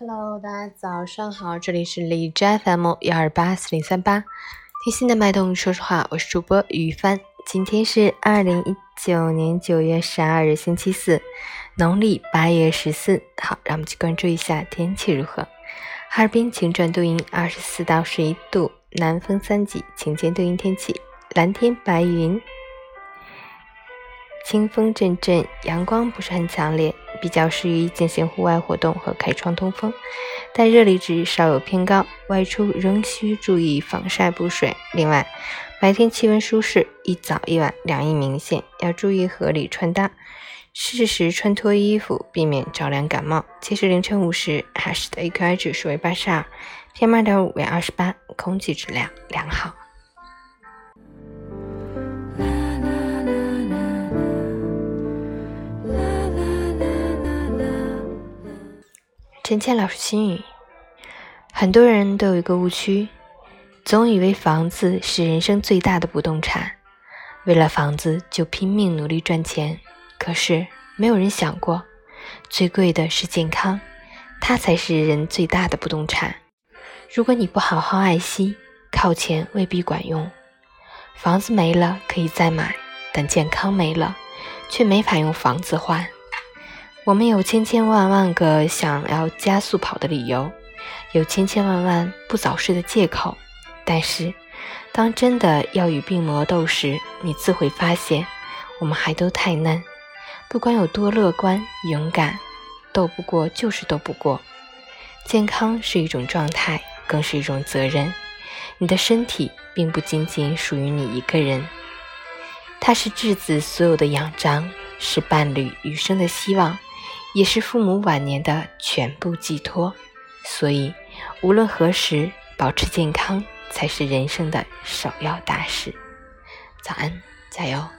Hello，大家早上好，这里是李斋 FM 幺二八四零三八，听心的脉动，说实话，我是主播于帆。今天是二零一九年九月十二日，星期四，农历八月十四。好，让我们去关注一下天气如何。哈尔滨晴转多云，二十四到十一度，南风三级，晴间多云天气，蓝天白云。清风阵阵，阳光不是很强烈，比较适宜进行户外活动和开窗通风，但热力值稍有偏高，外出仍需注意防晒补水。另外，白天气温舒适，一早一晚凉意明显，要注意合理穿搭，适时穿脱衣服，避免着凉感冒。截至凌晨五时，海市的 AQI 指数为八十二，PM 二点五为二十八，空气质量良好。陈倩老师心语：很多人都有一个误区，总以为房子是人生最大的不动产，为了房子就拼命努力赚钱。可是没有人想过，最贵的是健康，它才是人最大的不动产。如果你不好好爱惜，靠钱未必管用。房子没了可以再买，但健康没了，却没法用房子换。我们有千千万万个想要加速跑的理由，有千千万万不早睡的借口，但是，当真的要与病魔斗时，你自会发现，我们还都太嫩。不管有多乐观勇敢，斗不过就是斗不过。健康是一种状态，更是一种责任。你的身体并不仅仅属于你一个人，它是质子所有的仰仗，是伴侣余生的希望。也是父母晚年的全部寄托，所以无论何时，保持健康才是人生的首要大事。早安，加油！